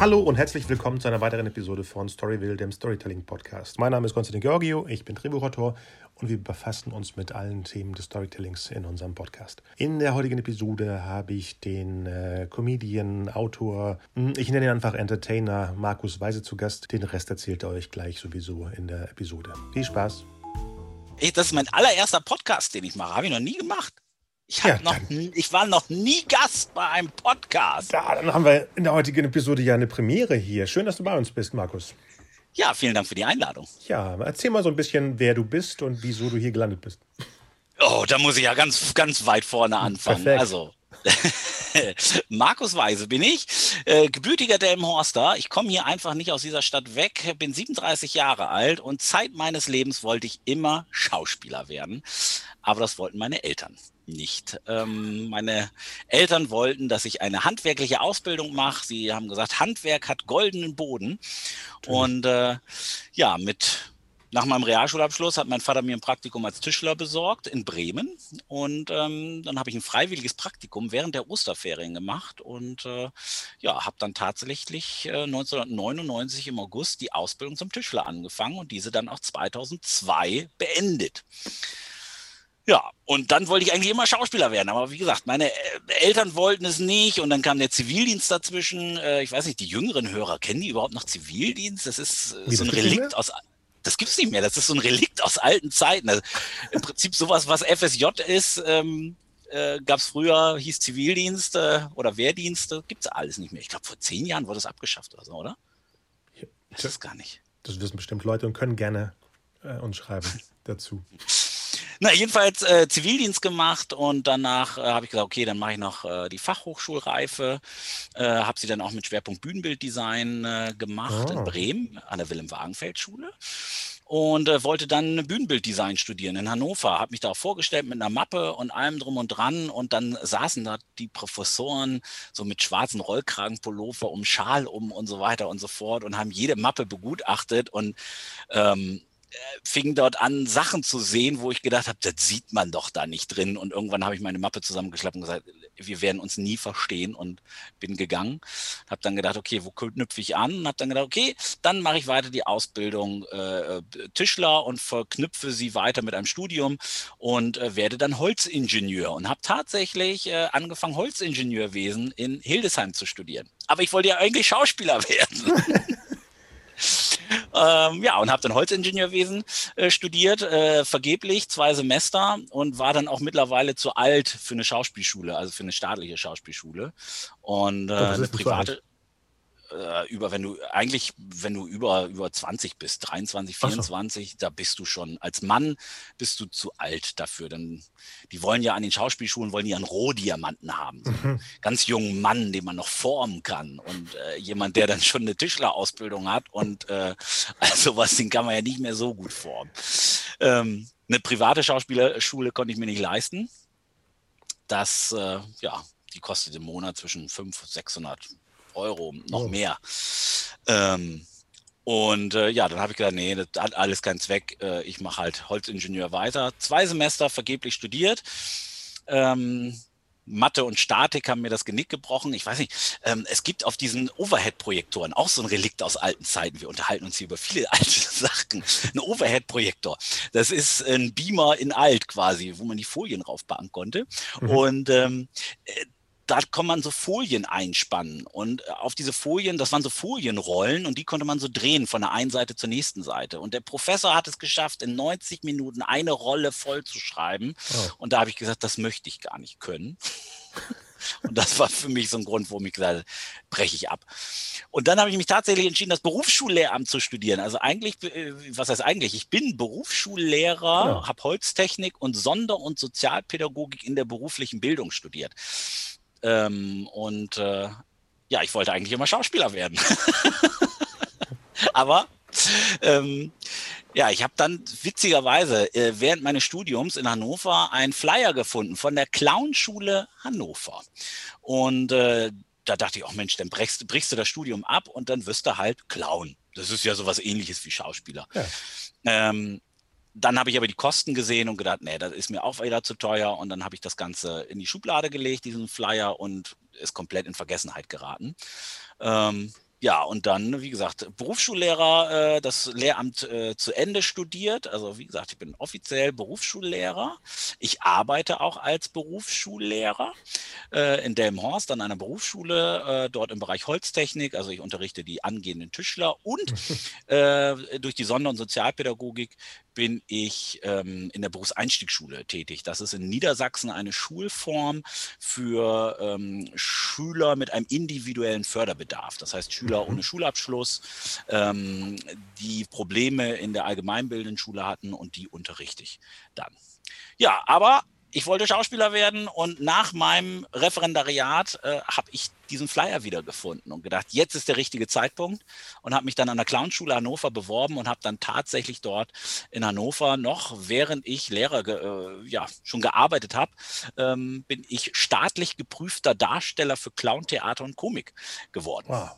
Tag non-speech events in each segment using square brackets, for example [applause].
Hallo und herzlich willkommen zu einer weiteren Episode von Storyville, dem Storytelling Podcast. Mein Name ist Konstantin Georgio, ich bin Drehbuchautor und wir befassen uns mit allen Themen des Storytellings in unserem Podcast. In der heutigen Episode habe ich den äh, Comedian, Autor, hm, ich nenne ihn einfach Entertainer Markus Weise zu Gast. Den Rest erzählt er euch gleich sowieso in der Episode. Viel Spaß! Ich, das ist mein allererster Podcast, den ich mache. Habe ich noch nie gemacht. Ich, ja, noch, ich war noch nie Gast bei einem Podcast. Ja, dann haben wir in der heutigen Episode ja eine Premiere hier. Schön, dass du bei uns bist, Markus. Ja, vielen Dank für die Einladung. Ja, erzähl mal so ein bisschen, wer du bist und wieso du hier gelandet bist. Oh, da muss ich ja ganz, ganz weit vorne anfangen. Perfekt. Also, [laughs] Markus Weise bin ich, äh, gebürtiger Delmenhorster. Ich komme hier einfach nicht aus dieser Stadt weg, bin 37 Jahre alt und Zeit meines Lebens wollte ich immer Schauspieler werden. Aber das wollten meine Eltern nicht. Ähm, meine Eltern wollten, dass ich eine handwerkliche Ausbildung mache. Sie haben gesagt, Handwerk hat goldenen Boden. Und äh, ja, mit nach meinem Realschulabschluss hat mein Vater mir ein Praktikum als Tischler besorgt in Bremen. Und ähm, dann habe ich ein freiwilliges Praktikum während der Osterferien gemacht und äh, ja, habe dann tatsächlich äh, 1999 im August die Ausbildung zum Tischler angefangen und diese dann auch 2002 beendet. Ja, und dann wollte ich eigentlich immer Schauspieler werden. Aber wie gesagt, meine äh, Eltern wollten es nicht und dann kam der Zivildienst dazwischen. Äh, ich weiß nicht, die jüngeren Hörer, kennen die überhaupt noch Zivildienst? Das ist äh, so ein Relikt aus das gibt's nicht mehr. Das ist so ein Relikt aus alten Zeiten. Also Im Prinzip sowas, was FSJ ist, ähm, äh, gab es früher, hieß Zivildienst äh, oder Wehrdienste, gibt's alles nicht mehr. Ich glaube, vor zehn Jahren wurde es abgeschafft oder so, oder? Ich weiß es gar nicht. Das wissen bestimmt Leute und können gerne äh, uns schreiben [laughs] dazu. Na, jedenfalls äh, Zivildienst gemacht und danach äh, habe ich gesagt, okay, dann mache ich noch äh, die Fachhochschulreife. Äh, habe sie dann auch mit Schwerpunkt Bühnenbilddesign äh, gemacht oh. in Bremen an der Willem-Wagenfeld-Schule und äh, wollte dann Bühnenbilddesign studieren in Hannover. Habe mich da auch vorgestellt mit einer Mappe und allem drum und dran. Und dann saßen da die Professoren so mit schwarzen Rollkragenpullover um Schal um und so weiter und so fort und haben jede Mappe begutachtet und ähm, fing dort an, Sachen zu sehen, wo ich gedacht habe, das sieht man doch da nicht drin. Und irgendwann habe ich meine Mappe zusammengeschlappt und gesagt, wir werden uns nie verstehen und bin gegangen. Habe dann gedacht, okay, wo knüpfe ich an? Und habe dann gedacht, okay, dann mache ich weiter die Ausbildung äh, Tischler und verknüpfe sie weiter mit einem Studium und äh, werde dann Holzingenieur und habe tatsächlich äh, angefangen, Holzingenieurwesen in Hildesheim zu studieren. Aber ich wollte ja eigentlich Schauspieler [laughs] werden. Ähm, ja, und habe dann Holzingenieurwesen äh, studiert, äh, vergeblich, zwei Semester und war dann auch mittlerweile zu alt für eine Schauspielschule, also für eine staatliche Schauspielschule. Und äh, eine private äh, über, wenn du eigentlich, wenn du über, über 20 bist, 23, 24, so. da bist du schon, als Mann bist du zu alt dafür. Denn die wollen ja an den Schauspielschulen, wollen die einen Rohdiamanten haben. So mhm. Ganz jungen Mann, den man noch formen kann. Und äh, jemand, der dann schon eine Tischlerausbildung hat und äh, [laughs] also was, den kann man ja nicht mehr so gut formen. Ähm, eine private Schauspielerschule konnte ich mir nicht leisten. Das, äh, ja, die kostet im Monat zwischen 500 und 600 Euro, noch oh. mehr. Ähm, und äh, ja, dann habe ich gedacht, nee, das hat alles keinen Zweck. Äh, ich mache halt Holzingenieur weiter. Zwei Semester vergeblich studiert. Ähm, Mathe und Statik haben mir das Genick gebrochen. Ich weiß nicht, ähm, es gibt auf diesen Overhead-Projektoren auch so ein Relikt aus alten Zeiten. Wir unterhalten uns hier über viele [laughs] alte Sachen. Ein Overhead-Projektor. Das ist ein Beamer in alt quasi, wo man die Folien raufbauen konnte. Mhm. Und ähm, äh, da kann man so Folien einspannen und äh, auf diese Folien, das waren so Folienrollen und die konnte man so drehen von der einen Seite zur nächsten Seite. Und der Professor hat es geschafft, in 90 Minuten eine Rolle voll zu schreiben. Oh. Und da habe ich gesagt, das möchte ich gar nicht können. [laughs] Und das war für mich so ein Grund, warum ich gesagt habe, breche ich ab. Und dann habe ich mich tatsächlich entschieden, das Berufsschullehramt zu studieren. Also eigentlich, äh, was heißt eigentlich? Ich bin Berufsschullehrer, ja. habe Holztechnik und Sonder- und Sozialpädagogik in der beruflichen Bildung studiert. Ähm, und äh, ja, ich wollte eigentlich immer Schauspieler werden. [laughs] Aber ähm, ja, ich habe dann witzigerweise äh, während meines Studiums in Hannover einen Flyer gefunden von der Clownschule Hannover. Und äh, da dachte ich, oh Mensch, dann brichst, brichst, du das Studium ab und dann wirst du halt Clown. Das ist ja sowas ähnliches wie Schauspieler. Ja. Ähm, dann habe ich aber die Kosten gesehen und gedacht, nee, das ist mir auch wieder zu teuer. Und dann habe ich das Ganze in die Schublade gelegt, diesen Flyer, und ist komplett in Vergessenheit geraten. Ähm, ja, und dann, wie gesagt, Berufsschullehrer, äh, das Lehramt äh, zu Ende studiert. Also wie gesagt, ich bin offiziell Berufsschullehrer. Ich arbeite auch als Berufsschullehrer äh, in Delmenhorst an einer Berufsschule, äh, dort im Bereich Holztechnik. Also ich unterrichte die angehenden Tischler und [laughs] äh, durch die Sonder- und Sozialpädagogik bin ich ähm, in der Berufseinstiegsschule tätig. Das ist in Niedersachsen eine Schulform für ähm, Schüler mit einem individuellen Förderbedarf. Das heißt Schüler mhm. ohne Schulabschluss, ähm, die Probleme in der allgemeinbildenden Schule hatten und die unterrichte ich dann. Ja, aber ich wollte Schauspieler werden und nach meinem Referendariat äh, habe ich diesen Flyer wiedergefunden und gedacht, jetzt ist der richtige Zeitpunkt und habe mich dann an der Clownschule Hannover beworben und habe dann tatsächlich dort in Hannover noch, während ich Lehrer äh, ja schon gearbeitet habe, ähm, bin ich staatlich geprüfter Darsteller für Clown, Theater und Komik geworden. Wow.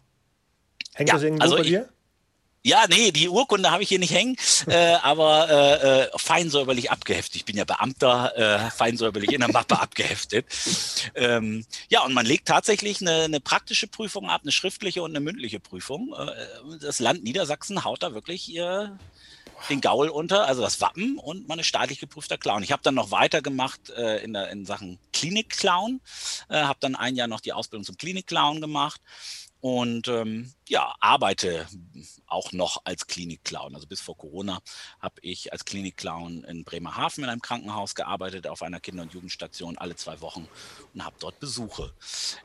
Hängt ja, das irgendwo also bei dir? Ja, nee, die Urkunde habe ich hier nicht hängen, äh, aber äh, äh, feinsäuberlich abgeheftet. Ich bin ja Beamter, äh, feinsäuberlich in der Mappe abgeheftet. Ähm, ja, und man legt tatsächlich eine, eine, praktische Prüfung ab, eine schriftliche und eine mündliche Prüfung. Äh, das Land Niedersachsen haut da wirklich den Gaul unter, also das Wappen und man ist staatlich geprüfter Clown. Ich habe dann noch weitergemacht äh, in, der, in Sachen Klinik-Clown, äh, habe dann ein Jahr noch die Ausbildung zum Klinik-Clown gemacht und ähm, ja, arbeite auch noch als Klinikclown. Also bis vor Corona habe ich als Klinikclown in Bremerhaven in einem Krankenhaus gearbeitet, auf einer Kinder- und Jugendstation alle zwei Wochen und habe dort Besuche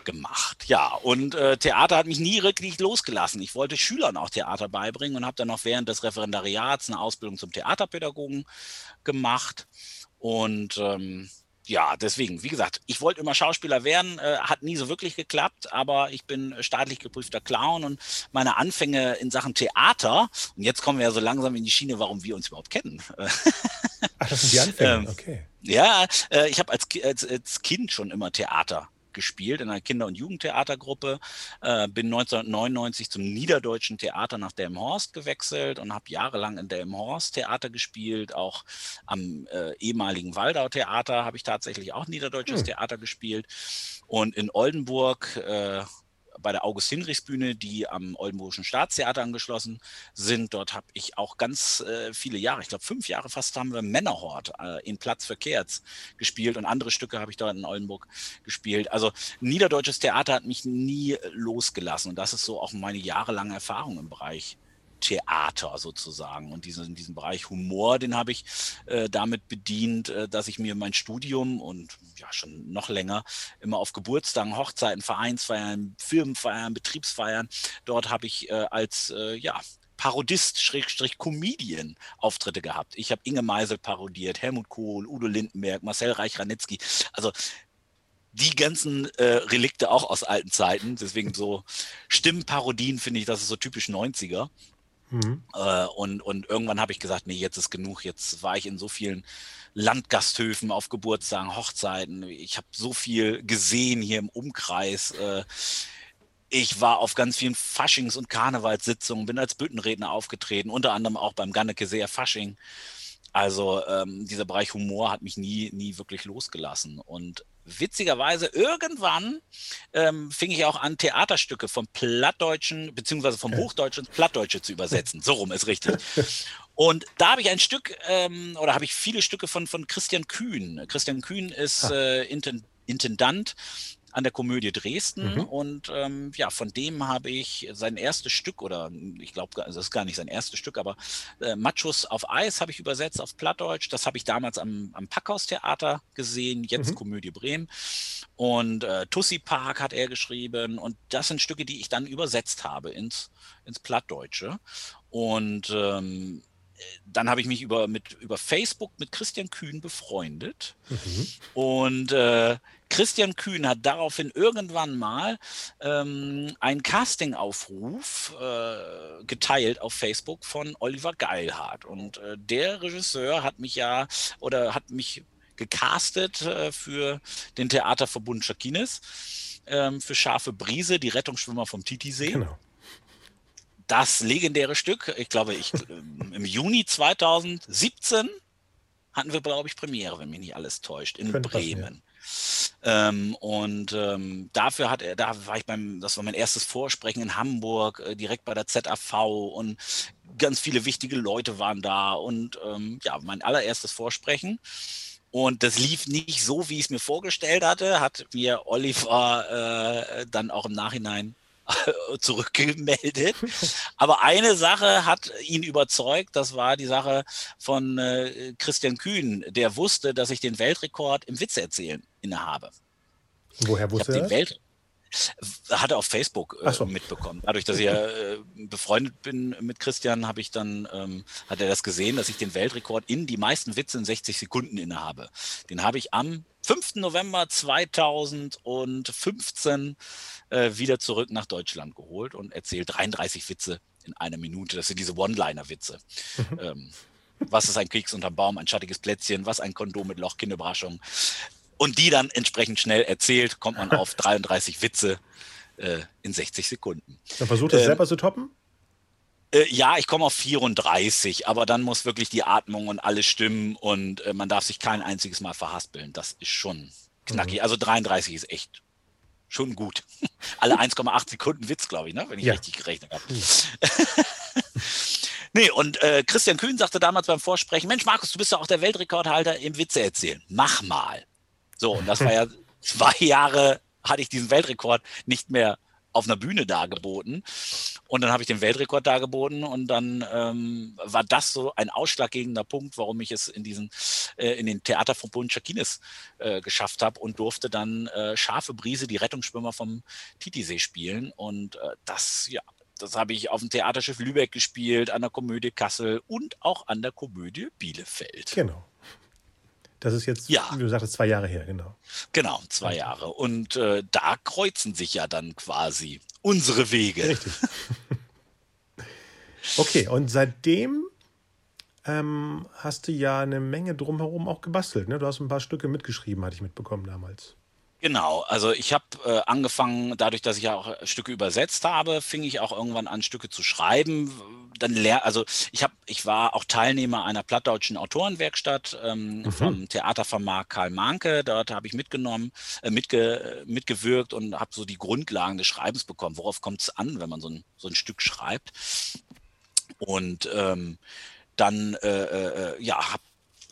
gemacht. Ja, und äh, Theater hat mich nie wirklich losgelassen. Ich wollte Schülern auch Theater beibringen und habe dann noch während des Referendariats eine Ausbildung zum Theaterpädagogen gemacht. Und ähm, ja, deswegen, wie gesagt, ich wollte immer Schauspieler werden, äh, hat nie so wirklich geklappt, aber ich bin staatlich geprüfter Clown und meine Anfänge in Sachen Theater, und jetzt kommen wir ja so langsam in die Schiene, warum wir uns überhaupt kennen. Ach, das sind die [laughs] Anfänge, ähm, okay. Ja, äh, ich habe als, als, als Kind schon immer Theater gespielt in einer Kinder- und Jugendtheatergruppe, äh, bin 1999 zum Niederdeutschen Theater nach Delmenhorst gewechselt und habe jahrelang in Delmenhorst Theater gespielt. Auch am äh, ehemaligen Waldau Theater habe ich tatsächlich auch Niederdeutsches hm. Theater gespielt. Und in Oldenburg äh, bei der August-Hinrichs-Bühne, die am Oldenburgischen Staatstheater angeschlossen sind. Dort habe ich auch ganz äh, viele Jahre, ich glaube fünf Jahre fast, haben wir Männerhort äh, in Platz für Kerz gespielt und andere Stücke habe ich dort in Oldenburg gespielt. Also niederdeutsches Theater hat mich nie losgelassen und das ist so auch meine jahrelange Erfahrung im Bereich Theater sozusagen. Und diesen, diesen Bereich Humor, den habe ich äh, damit bedient, äh, dass ich mir mein Studium und ja schon noch länger immer auf Geburtstagen, Hochzeiten, Vereinsfeiern, Firmenfeiern, Betriebsfeiern, dort habe ich äh, als äh, ja, Parodist, Schrägstrich Comedian Auftritte gehabt. Ich habe Inge Meisel parodiert, Helmut Kohl, Udo Lindenberg, Marcel Reich-Ranitzky. Also die ganzen äh, Relikte auch aus alten Zeiten. Deswegen so Stimmparodien finde ich, das ist so typisch 90er. Mhm. Äh, und, und irgendwann habe ich gesagt, nee, jetzt ist genug. Jetzt war ich in so vielen Landgasthöfen auf Geburtstagen, Hochzeiten. Ich habe so viel gesehen hier im Umkreis. Äh, ich war auf ganz vielen Faschings- und Karnevalssitzungen, bin als Büttenredner aufgetreten, unter anderem auch beim Ganneke Seer Fasching. Also ähm, dieser Bereich Humor hat mich nie, nie wirklich losgelassen. Und witzigerweise irgendwann ähm, fing ich auch an, Theaterstücke vom Plattdeutschen beziehungsweise vom Hochdeutschen ins Plattdeutsche zu übersetzen. So rum ist richtig. Und da habe ich ein Stück ähm, oder habe ich viele Stücke von, von Christian Kühn. Christian Kühn ist äh, Intendant an der Komödie Dresden mhm. und ähm, ja, von dem habe ich sein erstes Stück oder ich glaube, also das ist gar nicht sein erstes Stück, aber äh, Machos auf Eis habe ich übersetzt auf Plattdeutsch. Das habe ich damals am, am Packhaus-Theater gesehen, jetzt mhm. Komödie Bremen. Und äh, Tussi Park hat er geschrieben und das sind Stücke, die ich dann übersetzt habe ins, ins Plattdeutsche. Und ähm, dann habe ich mich über, mit, über Facebook mit Christian Kühn befreundet. Mhm. Und äh, Christian Kühn hat daraufhin irgendwann mal ähm, einen Castingaufruf äh, geteilt auf Facebook von Oliver Geilhardt. Und äh, der Regisseur hat mich ja oder hat mich gecastet äh, für den Theaterverbund Schakines, ähm, für Scharfe Brise, die Rettungsschwimmer vom Titisee. Genau das legendäre Stück, ich glaube, ich, im Juni 2017 hatten wir, glaube ich, Premiere, wenn mich nicht alles täuscht, in Bremen. Ähm, und ähm, dafür hat er, da war ich beim, das war mein erstes Vorsprechen in Hamburg, äh, direkt bei der ZAV und ganz viele wichtige Leute waren da und ähm, ja, mein allererstes Vorsprechen. Und das lief nicht so, wie ich es mir vorgestellt hatte, hat mir Oliver äh, dann auch im Nachhinein [laughs] zurückgemeldet. Aber eine Sache hat ihn überzeugt, das war die Sache von äh, Christian Kühn, der wusste, dass ich den Weltrekord im Witze erzählen innehabe. Woher wusste er? Welt hat er auf Facebook äh, so. mitbekommen. Dadurch, dass ich ja äh, befreundet bin mit Christian, habe ich dann, ähm, hat er das gesehen, dass ich den Weltrekord in die meisten Witze in 60 Sekunden innehabe. Den habe ich am 5. November 2015 äh, wieder zurück nach Deutschland geholt und erzählt 33 Witze in einer Minute. Das sind diese One-Liner-Witze. Mhm. Ähm, was ist ein Keks unterm Baum, ein schattiges Plätzchen, was ein Kondom mit Loch, Kinderüberraschung und die dann entsprechend schnell erzählt, kommt man auf [laughs] 33 Witze äh, in 60 Sekunden. Dann versucht es ähm, selber zu toppen? Äh, ja, ich komme auf 34, aber dann muss wirklich die Atmung und alles stimmen und äh, man darf sich kein einziges Mal verhaspeln. Das ist schon knackig. Mhm. Also 33 ist echt schon gut. [laughs] Alle 1,8 Sekunden Witz, glaube ich, ne? wenn ich ja. richtig gerechnet habe. Mhm. [laughs] nee, und äh, Christian Kühn sagte damals beim Vorsprechen, Mensch Markus, du bist ja auch der Weltrekordhalter im Witze erzählen. Mach mal. So, und das war ja [laughs] zwei Jahre, hatte ich diesen Weltrekord nicht mehr auf einer Bühne dargeboten. Und dann habe ich den Weltrekord dargeboten und dann ähm, war das so ein ausschlaggebender Punkt, warum ich es in diesen äh, in den Theaterverbund Schakines äh, geschafft habe und durfte dann äh, Scharfe Brise, die Rettungsschwimmer vom Titisee spielen. Und äh, das, ja, das habe ich auf dem Theaterschiff Lübeck gespielt, an der Komödie Kassel und auch an der Komödie Bielefeld. Genau. Das ist jetzt, ja. wie du sagtest, zwei Jahre her, genau. Genau, zwei Jahre. Und äh, da kreuzen sich ja dann quasi unsere Wege. Richtig. [laughs] okay, und seitdem ähm, hast du ja eine Menge drumherum auch gebastelt. Ne? Du hast ein paar Stücke mitgeschrieben, hatte ich mitbekommen damals. Genau, also ich habe äh, angefangen, dadurch, dass ich ja auch Stücke übersetzt habe, fing ich auch irgendwann an, Stücke zu schreiben. Dann lehr also ich habe, ich war auch Teilnehmer einer plattdeutschen Autorenwerkstatt ähm, mhm. vom Theatervermarkt Karl Manke. Dort habe ich mitgenommen, äh, mitge, mitgewirkt und habe so die Grundlagen des Schreibens bekommen. Worauf kommt es an, wenn man so ein, so ein Stück schreibt? Und ähm, dann äh, äh, äh ja, habe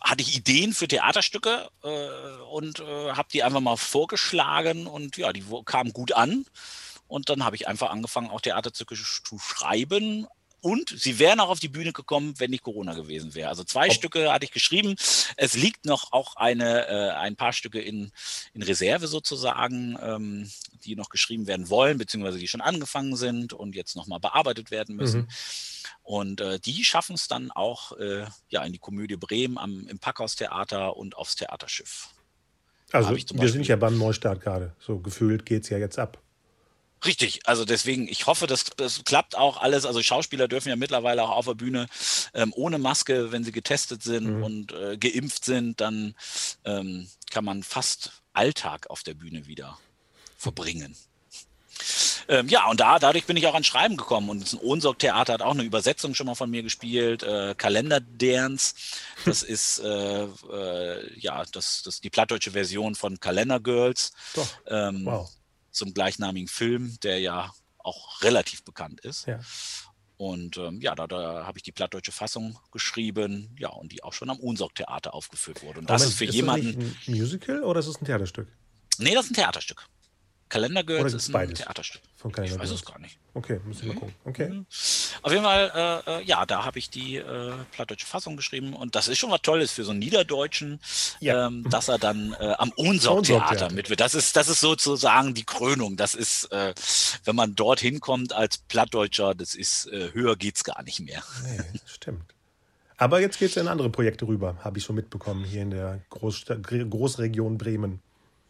hatte ich Ideen für Theaterstücke äh, und äh, habe die einfach mal vorgeschlagen und ja, die kamen gut an. Und dann habe ich einfach angefangen, auch Theaterstücke zu schreiben. Und sie wären auch auf die Bühne gekommen, wenn nicht Corona gewesen wäre. Also zwei Ob Stücke hatte ich geschrieben. Es liegt noch auch eine, äh, ein paar Stücke in, in Reserve sozusagen, ähm, die noch geschrieben werden wollen, beziehungsweise die schon angefangen sind und jetzt nochmal bearbeitet werden müssen. Mhm. Und äh, die schaffen es dann auch äh, ja, in die Komödie Bremen am, im Packhaustheater und aufs Theaterschiff. Also wir sind ja beim Neustart gerade. So gefühlt geht es ja jetzt ab. Richtig, also deswegen, ich hoffe, das, das klappt auch alles. Also Schauspieler dürfen ja mittlerweile auch auf der Bühne ähm, ohne Maske, wenn sie getestet sind mhm. und äh, geimpft sind, dann ähm, kann man fast Alltag auf der Bühne wieder verbringen. Ähm, ja, und da, dadurch bin ich auch ans Schreiben gekommen. Und das Ohnsorg-Theater hat auch eine Übersetzung schon mal von mir gespielt. Äh, Kalender Dance. Das [laughs] ist äh, äh, ja das, das die plattdeutsche Version von Kalender Girls. Doch. Ähm, wow. Zum gleichnamigen Film, der ja auch relativ bekannt ist. Ja. Und ähm, ja, da, da habe ich die plattdeutsche Fassung geschrieben, ja, und die auch schon am Unsorg-Theater aufgeführt wurde. Und das Moment, ist für ist jemanden. Das ein Musical oder ist es ein Theaterstück? Nee, das ist ein Theaterstück. Kalender Girls ist ein? Theaterstück. Von Kalender ich weiß es gar nicht. Okay, müssen wir mhm. mal gucken. Okay. Mhm. Auf jeden Fall, äh, äh, ja, da habe ich die äh, plattdeutsche Fassung geschrieben und das ist schon was Tolles für so einen Niederdeutschen, ja. ähm, dass er dann äh, am Ohnsorg-Theater mitwirkt. Das ist, das ist sozusagen die Krönung. Das ist, äh, wenn man dorthin kommt als Plattdeutscher, das ist, äh, höher geht's gar nicht mehr. Nee, stimmt. Aber jetzt geht es in andere Projekte rüber, habe ich schon mitbekommen, hier in der Großstadt, Großregion Bremen.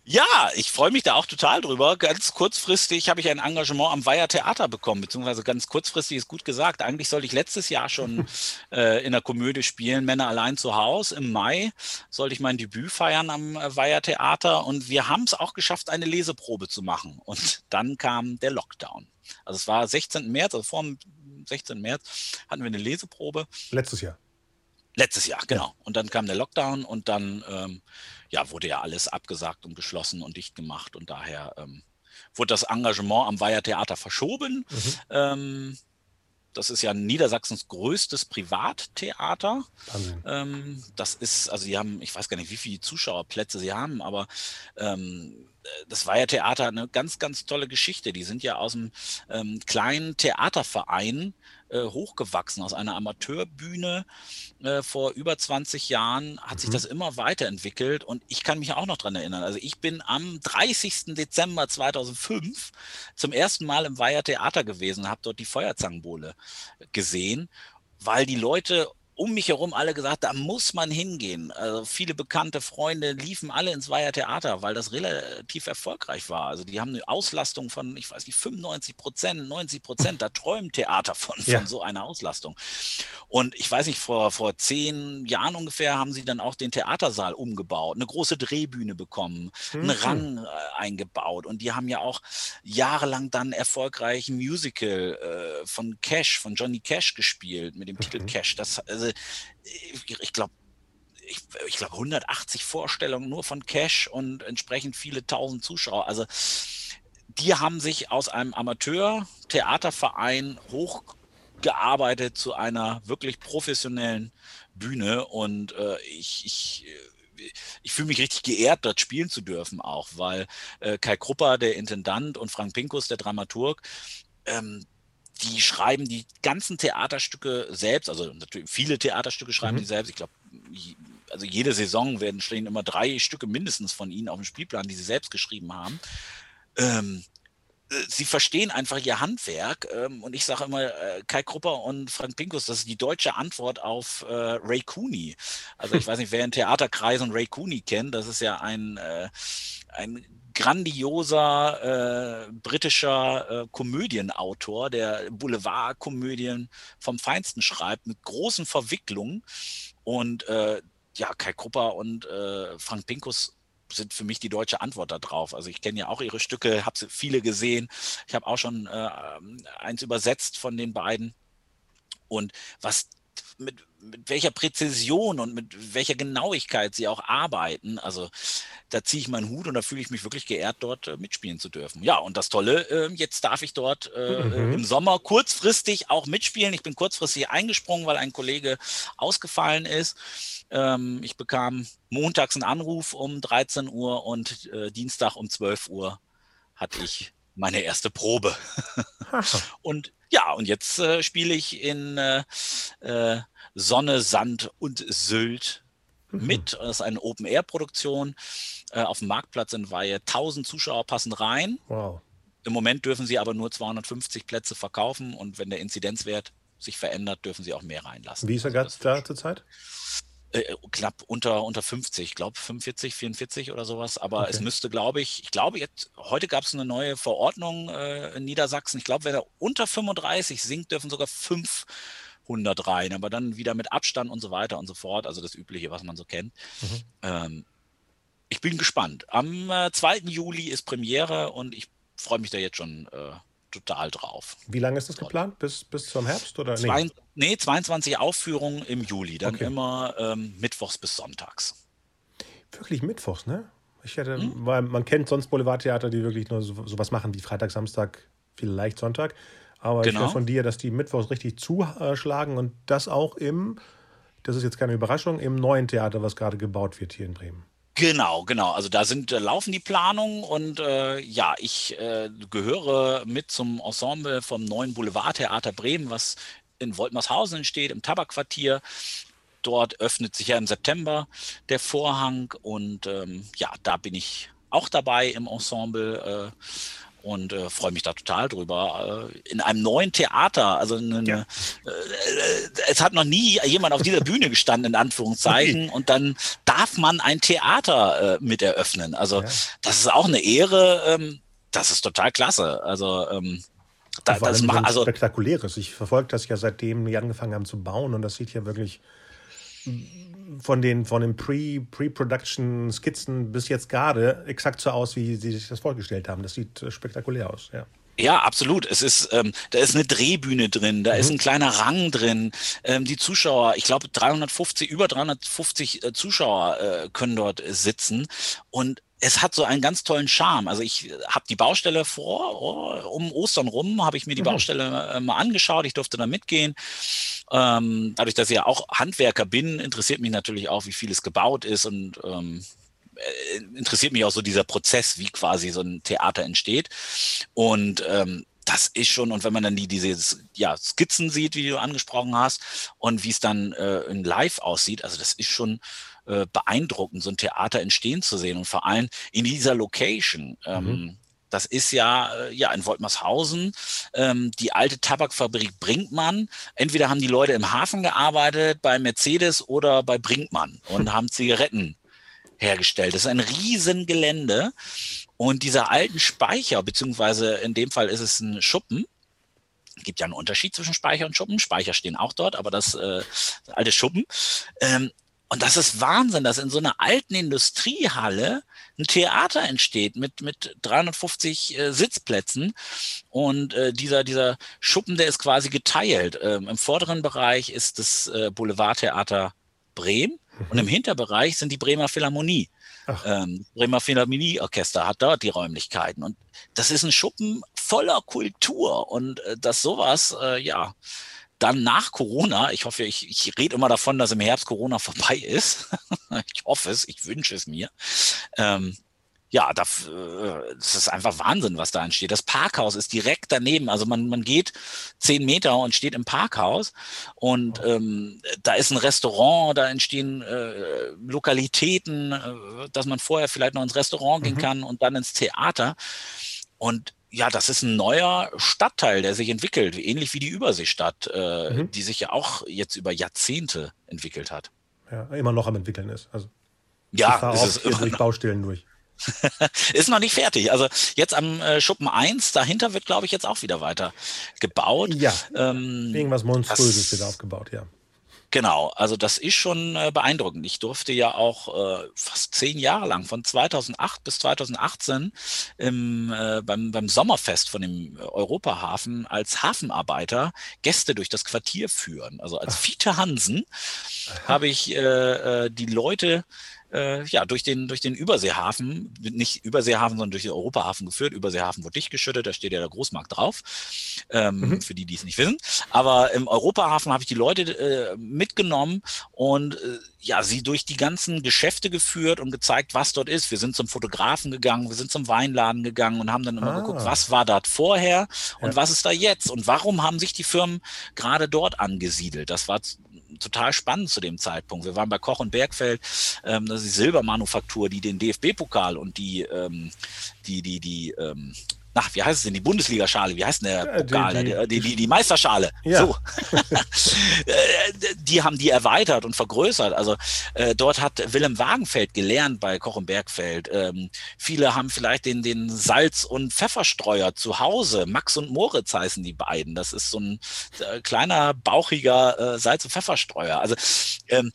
Ja, ich freue mich da auch total drüber. Ganz kurzfristig habe ich ein Engagement am Weiher Theater bekommen, beziehungsweise ganz kurzfristig ist gut gesagt. Eigentlich sollte ich letztes Jahr schon [laughs] äh, in der Komödie spielen, Männer allein zu Hause. Im Mai sollte ich mein Debüt feiern am äh, Weiher Theater und wir haben es auch geschafft, eine Leseprobe zu machen. Und dann kam der Lockdown. Also es war 16. März, also vor dem 16. März hatten wir eine Leseprobe. Letztes Jahr. Letztes Jahr, genau. Ja. Und dann kam der Lockdown und dann ähm, ja, wurde ja alles abgesagt und geschlossen und dicht gemacht. Und daher ähm, wurde das Engagement am Weiher Theater verschoben. Mhm. Ähm, das ist ja Niedersachsens größtes Privattheater. Ähm, das ist, also sie haben, ich weiß gar nicht, wie viele Zuschauerplätze sie haben, aber ähm, das ja Theater eine ganz, ganz tolle Geschichte. Die sind ja aus einem ähm, kleinen Theaterverein äh, hochgewachsen, aus einer Amateurbühne äh, vor über 20 Jahren hat mhm. sich das immer weiterentwickelt und ich kann mich auch noch dran erinnern. Also ich bin am 30. Dezember 2005 zum ersten Mal im Weiher Theater gewesen, habe dort die Feuerzangenbowle gesehen, weil die Leute um mich herum alle gesagt, da muss man hingehen. Also viele bekannte Freunde liefen alle ins Weiher Theater, weil das relativ erfolgreich war. Also die haben eine Auslastung von, ich weiß nicht, 95 Prozent, 90 Prozent. Da träumt Theater von, von ja. so einer Auslastung. Und ich weiß nicht, vor, vor zehn Jahren ungefähr haben sie dann auch den Theatersaal umgebaut, eine große Drehbühne bekommen, mhm. einen Rang äh, eingebaut. Und die haben ja auch jahrelang dann erfolgreich ein Musical äh, von Cash, von Johnny Cash gespielt, mit dem mhm. Titel Cash. Das, also also ich, glaube, ich, ich glaube 180 Vorstellungen nur von Cash und entsprechend viele tausend Zuschauer. Also die haben sich aus einem Amateur-Theaterverein hochgearbeitet zu einer wirklich professionellen Bühne und äh, ich, ich ich fühle mich richtig geehrt, dort spielen zu dürfen auch, weil äh, Kai Krupper, der Intendant, und Frank Pinkus, der Dramaturg, ähm, die schreiben die ganzen Theaterstücke selbst, also natürlich viele Theaterstücke schreiben mhm. die selbst. Ich glaube, also jede Saison werden stehen immer drei Stücke mindestens von ihnen auf dem Spielplan, die sie selbst geschrieben haben. Ähm, äh, sie verstehen einfach ihr Handwerk. Ähm, und ich sage immer, äh, Kai Krupper und Frank Pinkus, das ist die deutsche Antwort auf äh, Ray Cooney. Also ich [laughs] weiß nicht, wer in Theaterkreisen Ray Cooney kennt. Das ist ja ein, äh, ein grandioser äh, britischer äh, Komödienautor, der Boulevardkomödien vom Feinsten schreibt, mit großen Verwicklungen. Und äh, ja, Kai Krupper und äh, Frank Pinkus sind für mich die deutsche Antwort darauf. Also ich kenne ja auch ihre Stücke, habe viele gesehen. Ich habe auch schon äh, eins übersetzt von den beiden. Und was mit, mit welcher Präzision und mit welcher Genauigkeit sie auch arbeiten. Also da ziehe ich meinen Hut und da fühle ich mich wirklich geehrt, dort äh, mitspielen zu dürfen. Ja, und das Tolle, äh, jetzt darf ich dort äh, mhm. im Sommer kurzfristig auch mitspielen. Ich bin kurzfristig eingesprungen, weil ein Kollege ausgefallen ist. Ähm, ich bekam montags einen Anruf um 13 Uhr und äh, Dienstag um 12 Uhr hatte ich meine erste Probe. [laughs] und ja, und jetzt äh, spiele ich in äh, äh, Sonne, Sand und Sylt mhm. mit. Das ist eine Open-Air-Produktion äh, auf dem Marktplatz in Weihe. 1000 Zuschauer passen rein. Wow. Im Moment dürfen sie aber nur 250 Plätze verkaufen und wenn der Inzidenzwert sich verändert, dürfen sie auch mehr reinlassen. Wie ist er also gerade da zurzeit? Äh, knapp unter, unter 50, ich glaube 45, 44 oder sowas. Aber okay. es müsste, glaube ich, ich glaube jetzt, heute gab es eine neue Verordnung äh, in Niedersachsen. Ich glaube, wenn er unter 35 sinkt, dürfen sogar 500 rein, aber dann wieder mit Abstand und so weiter und so fort. Also das Übliche, was man so kennt. Mhm. Ähm, ich bin gespannt. Am äh, 2. Juli ist Premiere und ich freue mich da jetzt schon äh, total drauf. Wie lange ist das geplant? Bis, bis zum Herbst? Oder? Nee. nee, 22 Aufführungen im Juli, dann okay. immer ähm, mittwochs bis sonntags. Wirklich mittwochs, ne? Ich hätte, hm? weil man kennt sonst Boulevardtheater, die wirklich nur so, sowas machen wie Freitag, Samstag, vielleicht Sonntag. Aber genau. ich höre von dir, dass die mittwochs richtig zuschlagen und das auch im, das ist jetzt keine Überraschung, im neuen Theater, was gerade gebaut wird hier in Bremen. Genau, genau. Also da sind äh, laufen die Planungen und äh, ja, ich äh, gehöre mit zum Ensemble vom neuen Boulevardtheater Bremen, was in Woltmershausen entsteht, im Tabakquartier. Dort öffnet sich ja im September der Vorhang und ähm, ja, da bin ich auch dabei im Ensemble. Äh, und äh, freue mich da total drüber. Äh, in einem neuen Theater, also eine, ja. äh, es hat noch nie jemand auf dieser Bühne gestanden, in Anführungszeichen, und dann darf man ein Theater äh, mit eröffnen. Also ja. das ist auch eine Ehre, ähm, das ist total klasse. Also ähm, da, das macht also spektakuläres. Ich verfolge das ja seitdem die angefangen haben zu bauen und das sieht ja wirklich von den, von den Pre-Production-Skizzen bis jetzt gerade exakt so aus, wie sie sich das vorgestellt haben. Das sieht äh, spektakulär aus, ja. Ja, absolut. Es ist, ähm, da ist eine Drehbühne drin, da mhm. ist ein kleiner Rang drin. Ähm, die Zuschauer, ich glaube 350, über 350 äh, Zuschauer äh, können dort äh, sitzen und es hat so einen ganz tollen Charme. Also ich habe die Baustelle vor, oh, um Ostern rum, habe ich mir die mhm. Baustelle äh, mal angeschaut. Ich durfte da mitgehen. Ähm, dadurch, dass ich ja auch Handwerker bin, interessiert mich natürlich auch, wie viel es gebaut ist und ähm, äh, interessiert mich auch so dieser Prozess, wie quasi so ein Theater entsteht. Und ähm, das ist schon, und wenn man dann die, diese ja, Skizzen sieht, wie du angesprochen hast, und wie es dann äh, in Live aussieht, also das ist schon äh, beeindruckend, so ein Theater entstehen zu sehen und vor allem in dieser Location. Ähm, mhm. Das ist ja, äh, ja in Woltmershausen, ähm, die alte Tabakfabrik Brinkmann. Entweder haben die Leute im Hafen gearbeitet, bei Mercedes oder bei Brinkmann und [laughs] haben Zigaretten hergestellt. Das ist ein Riesengelände. Und dieser alten Speicher, beziehungsweise in dem Fall ist es ein Schuppen, gibt ja einen Unterschied zwischen Speicher und Schuppen. Speicher stehen auch dort, aber das, äh, das alte Schuppen. Ähm, und das ist Wahnsinn, dass in so einer alten Industriehalle ein Theater entsteht mit, mit 350 äh, Sitzplätzen. Und äh, dieser, dieser Schuppen, der ist quasi geteilt. Ähm, Im vorderen Bereich ist das äh, Boulevardtheater Bremen mhm. und im Hinterbereich sind die Bremer Philharmonie. Ähm, Bremer Philharmonieorchester hat dort die Räumlichkeiten. Und das ist ein Schuppen voller Kultur. Und äh, dass sowas, äh, ja, dann nach Corona, ich hoffe, ich, ich rede immer davon, dass im Herbst Corona vorbei ist. [laughs] ich hoffe es, ich wünsche es mir. Ähm, ja, das, äh, das ist einfach Wahnsinn, was da entsteht. Das Parkhaus ist direkt daneben. Also man, man geht zehn Meter und steht im Parkhaus und ähm, da ist ein Restaurant, da entstehen äh, Lokalitäten, äh, dass man vorher vielleicht noch ins Restaurant gehen mhm. kann und dann ins Theater. Und ja, das ist ein neuer Stadtteil, der sich entwickelt, ähnlich wie die Überseestadt, äh, mhm. die sich ja auch jetzt über Jahrzehnte entwickelt hat. Ja, immer noch am entwickeln ist. Also ja, fahre auch hier durch Baustellen durch. [laughs] ist noch nicht fertig. Also jetzt am äh, Schuppen 1, dahinter wird, glaube ich, jetzt auch wieder weiter gebaut. Ja. Ähm, Irgendwas Monströses wird aufgebaut, ja. Genau, also das ist schon äh, beeindruckend. Ich durfte ja auch äh, fast zehn Jahre lang, von 2008 bis 2018, im, äh, beim, beim Sommerfest von dem Europahafen als Hafenarbeiter Gäste durch das Quartier führen. Also als Fiete Hansen habe ich die Leute äh, ja, durch den, durch den Überseehafen, nicht Überseehafen, sondern durch den Europahafen geführt. Überseehafen wurde dicht geschüttet, da steht ja der Großmarkt drauf, ähm, mhm. für die, die es nicht wissen. Aber im Europahafen habe ich die Leute äh, mitgenommen und äh, ja, sie durch die ganzen Geschäfte geführt und gezeigt, was dort ist. Wir sind zum Fotografen gegangen, wir sind zum Weinladen gegangen und haben dann immer ah. geguckt, was war dort vorher und ja. was ist da jetzt und warum haben sich die Firmen gerade dort angesiedelt. Das war total spannend zu dem Zeitpunkt. Wir waren bei Koch und Bergfeld, ähm, das ist die Silbermanufaktur, die den DFB-Pokal und die, ähm, die, die, die, ähm, ach, wie heißt es denn, die Bundesliga-Schale, wie heißt denn der Pokal, die, die, die, die Meisterschale, ja. so. [laughs] Äh, die haben die erweitert und vergrößert. Also äh, dort hat Willem Wagenfeld gelernt bei Koch und Bergfeld. Ähm, viele haben vielleicht den, den Salz- und Pfefferstreuer zu Hause. Max und Moritz heißen die beiden. Das ist so ein äh, kleiner, bauchiger äh, Salz- und Pfefferstreuer. Also ähm,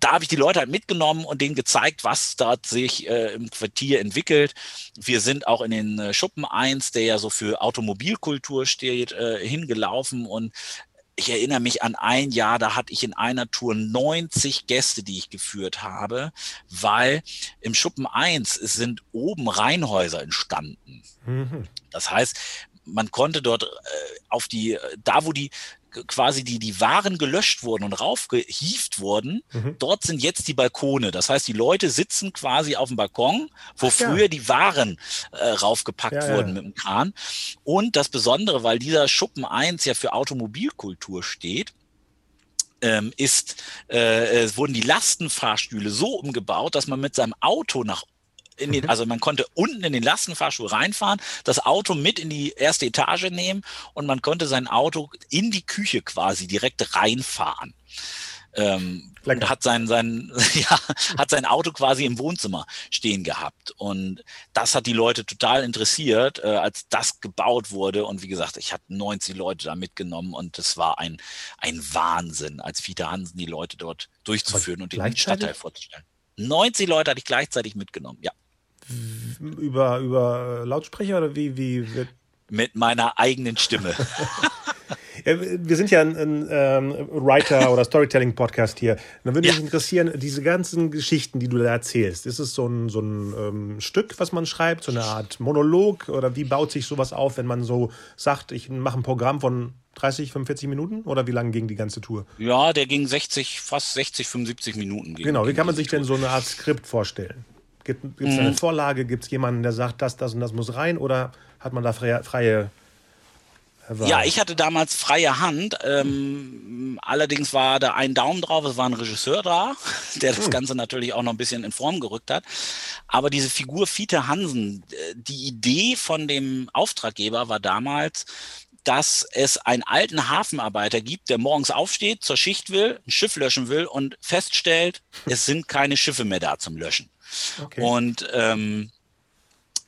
da habe ich die Leute halt mitgenommen und denen gezeigt, was dort sich äh, im Quartier entwickelt. Wir sind auch in den äh, Schuppen 1, der ja so für Automobilkultur steht, äh, hingelaufen und ich erinnere mich an ein Jahr, da hatte ich in einer Tour 90 Gäste, die ich geführt habe, weil im Schuppen 1 sind oben Reihenhäuser entstanden. Mhm. Das heißt, man konnte dort äh, auf die, äh, da wo die quasi die, die Waren gelöscht wurden und raufgehieft wurden, mhm. dort sind jetzt die Balkone. Das heißt, die Leute sitzen quasi auf dem Balkon, wo Ach, früher ja. die Waren äh, raufgepackt ja, wurden ja. mit dem Kran. Und das Besondere, weil dieser Schuppen 1 ja für Automobilkultur steht, ähm, ist, äh, es wurden die Lastenfahrstühle so umgebaut, dass man mit seinem Auto nach in den, mhm. also man konnte unten in den Lastenfahrstuhl reinfahren, das Auto mit in die erste Etage nehmen und man konnte sein Auto in die Küche quasi direkt reinfahren. Ähm, und hat sein, sein, [laughs] ja, hat sein Auto quasi im Wohnzimmer stehen gehabt. Und das hat die Leute total interessiert, äh, als das gebaut wurde. Und wie gesagt, ich hatte 90 Leute da mitgenommen und es war ein, ein Wahnsinn, als Fiete Hansen die Leute dort durchzuführen und den Stadtteil vorzustellen. 90 Leute hatte ich gleichzeitig mitgenommen, ja. Über, über Lautsprecher oder wie, wie wird Mit meiner eigenen Stimme. [laughs] wir sind ja ein, ein ähm, Writer- oder Storytelling-Podcast hier. Dann würde ja. mich interessieren, diese ganzen Geschichten, die du da erzählst, ist es so ein, so ein ähm, Stück, was man schreibt, so eine Art Monolog? Oder wie baut sich sowas auf, wenn man so sagt, ich mache ein Programm von 30, 45 Minuten? Oder wie lange ging die ganze Tour? Ja, der ging 60, fast 60, 75 Minuten. Ging, genau, wie kann man sich denn so eine Art Skript vorstellen? Gibt es mhm. eine Vorlage? Gibt es jemanden, der sagt, das, das und das muss rein? Oder hat man da freie, freie ja, ich hatte damals freie Hand. Ähm, allerdings war da ein Daumen drauf, es war ein Regisseur da, [laughs] der das hm. Ganze natürlich auch noch ein bisschen in Form gerückt hat. Aber diese Figur Fiete Hansen, äh, die Idee von dem Auftraggeber war damals, dass es einen alten Hafenarbeiter gibt, der morgens aufsteht, zur Schicht will, ein Schiff löschen will und feststellt, es sind keine Schiffe mehr da zum Löschen. Okay. Und ähm,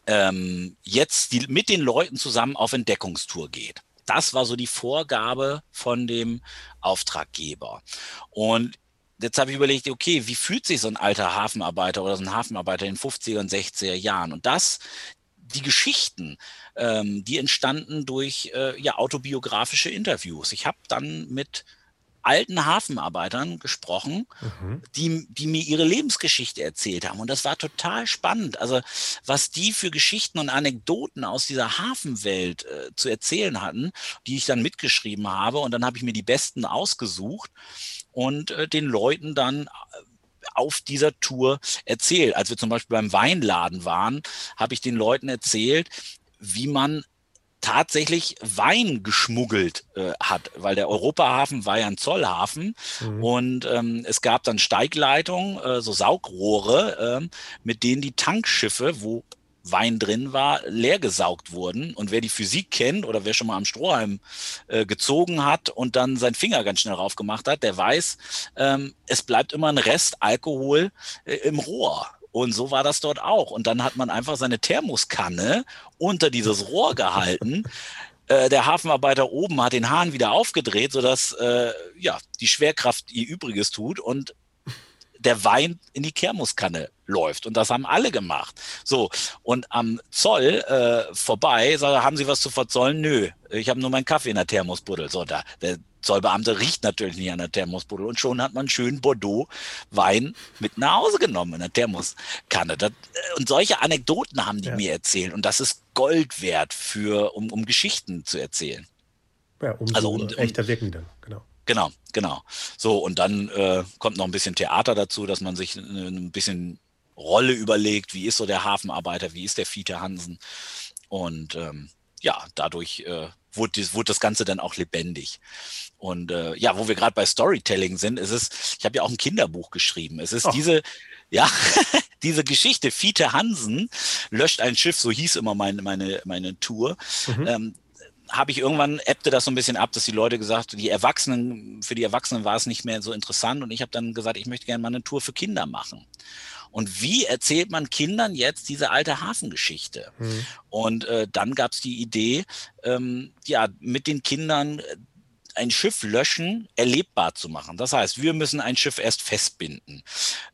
ähm, jetzt die, mit den Leuten zusammen auf Entdeckungstour geht. Das war so die Vorgabe von dem Auftraggeber. Und jetzt habe ich überlegt, okay, wie fühlt sich so ein alter Hafenarbeiter oder so ein Hafenarbeiter in den 50er und 60er Jahren? Und das, die Geschichten, ähm, die entstanden durch äh, ja, autobiografische Interviews. Ich habe dann mit alten Hafenarbeitern gesprochen, mhm. die, die mir ihre Lebensgeschichte erzählt haben. Und das war total spannend. Also was die für Geschichten und Anekdoten aus dieser Hafenwelt äh, zu erzählen hatten, die ich dann mitgeschrieben habe. Und dann habe ich mir die besten ausgesucht und äh, den Leuten dann äh, auf dieser Tour erzählt. Als wir zum Beispiel beim Weinladen waren, habe ich den Leuten erzählt, wie man tatsächlich Wein geschmuggelt äh, hat, weil der Europahafen war ja ein Zollhafen mhm. und ähm, es gab dann Steigleitungen, äh, so Saugrohre, äh, mit denen die Tankschiffe, wo Wein drin war, leergesaugt wurden. Und wer die Physik kennt oder wer schon mal am Strohhalm äh, gezogen hat und dann seinen Finger ganz schnell raufgemacht hat, der weiß, ähm, es bleibt immer ein Rest Alkohol äh, im Rohr. Und so war das dort auch. Und dann hat man einfach seine Thermoskanne unter dieses Rohr gehalten. [laughs] Äh, der Hafenarbeiter oben hat den Hahn wieder aufgedreht, sodass äh, ja, die Schwerkraft ihr Übriges tut und der Wein in die Thermoskanne läuft. Und das haben alle gemacht. So, und am Zoll äh, vorbei, sage, haben Sie was zu verzollen? Nö, ich habe nur meinen Kaffee in der Thermosbuddel. So, da, der Zollbeamte riecht natürlich nicht an der Thermosbuddel und schon hat man schön Bordeaux Wein mit nach Hause genommen in der Thermoskanne. Das, äh, und solche Anekdoten haben die ja. mir erzählt und das ist Gold wert für, um, um Geschichten zu erzählen. Ja, umso also um, um, echter wirken dann, genau. Genau, genau. So, und dann äh, kommt noch ein bisschen Theater dazu, dass man sich ein bisschen Rolle überlegt, wie ist so der Hafenarbeiter, wie ist der Fiete Hansen. Und ähm, ja, dadurch äh, wurde, wurde das Ganze dann auch lebendig. Und äh, ja, wo wir gerade bei Storytelling sind, ist es, ich habe ja auch ein Kinderbuch geschrieben. Es ist oh. diese, [laughs] ja, diese Geschichte, Fiete Hansen löscht ein Schiff, so hieß immer meine, meine, meine Tour. Mhm. Ähm, habe ich irgendwann ebbte das so ein bisschen ab, dass die Leute gesagt, die Erwachsenen, für die Erwachsenen war es nicht mehr so interessant und ich habe dann gesagt, ich möchte gerne mal eine Tour für Kinder machen. Und wie erzählt man Kindern jetzt diese alte Hafengeschichte? Mhm. Und äh, dann gab es die Idee, ähm, ja, mit den Kindern ein Schiff löschen erlebbar zu machen. Das heißt, wir müssen ein Schiff erst festbinden.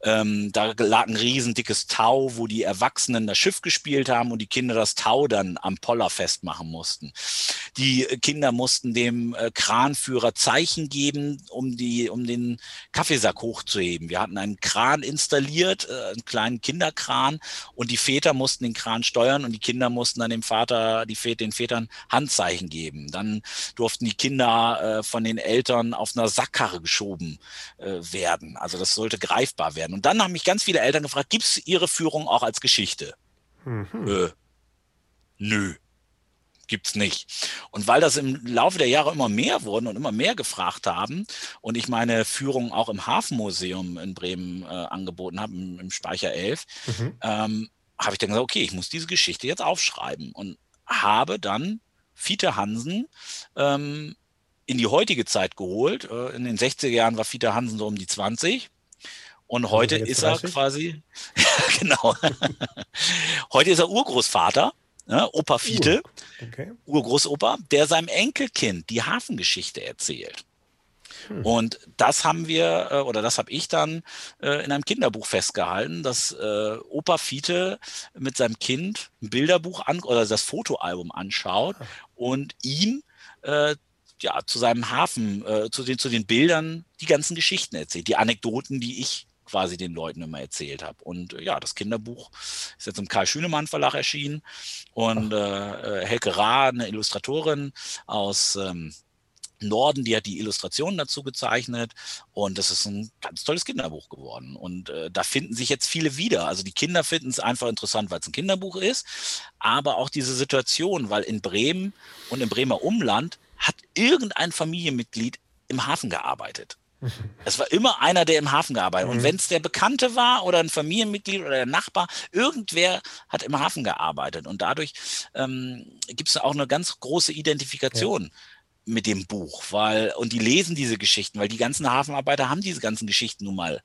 Ähm, da lag ein riesendickes Tau, wo die Erwachsenen das Schiff gespielt haben und die Kinder das Tau dann am Poller festmachen mussten. Die Kinder mussten dem äh, Kranführer Zeichen geben, um, die, um den Kaffeesack hochzuheben. Wir hatten einen Kran installiert, äh, einen kleinen Kinderkran und die Väter mussten den Kran steuern und die Kinder mussten dann dem Vater, die den Vätern Handzeichen geben. Dann durften die Kinder äh, von den Eltern auf einer Sackkarre geschoben äh, werden. Also das sollte greifbar werden. Und dann haben mich ganz viele Eltern gefragt, gibt es Ihre Führung auch als Geschichte? Mhm. Äh, nö gibt's nicht. Und weil das im Laufe der Jahre immer mehr wurden und immer mehr gefragt haben und ich meine Führung auch im Hafenmuseum in Bremen äh, angeboten habe, im, im, Speicher 11, mhm. ähm, habe ich dann gesagt, okay, ich muss diese Geschichte jetzt aufschreiben und habe dann Fiete Hansen ähm, in die heutige Zeit geholt. Äh, in den 60er Jahren war Fiete Hansen so um die 20. Und heute ist er quasi, [laughs] genau, [laughs] heute ist er Urgroßvater, ne, Opa Fiete, uh, okay. Urgroßopa, der seinem Enkelkind die Hafengeschichte erzählt. Hm. Und das haben wir, äh, oder das habe ich dann äh, in einem Kinderbuch festgehalten, dass äh, Opa Fiete mit seinem Kind ein Bilderbuch an oder das Fotoalbum anschaut ah. und ihm äh, ja, zu seinem Hafen, äh, zu, den, zu den Bildern die ganzen Geschichten erzählt, die Anekdoten, die ich quasi den Leuten immer erzählt habe. Und äh, ja, das Kinderbuch ist jetzt im Karl Schünemann Verlag erschienen und äh, äh, Helke Ra, eine Illustratorin aus ähm, Norden, die hat die Illustrationen dazu gezeichnet und das ist ein ganz tolles Kinderbuch geworden. Und äh, da finden sich jetzt viele wieder. Also die Kinder finden es einfach interessant, weil es ein Kinderbuch ist, aber auch diese Situation, weil in Bremen und im Bremer Umland hat irgendein Familienmitglied im Hafen gearbeitet. Es war immer einer, der im Hafen gearbeitet hat. Und mhm. wenn es der Bekannte war oder ein Familienmitglied oder der Nachbar, irgendwer hat im Hafen gearbeitet. Und dadurch ähm, gibt es auch eine ganz große Identifikation. Ja mit dem Buch, weil, und die lesen diese Geschichten, weil die ganzen Hafenarbeiter haben diese ganzen Geschichten nun mal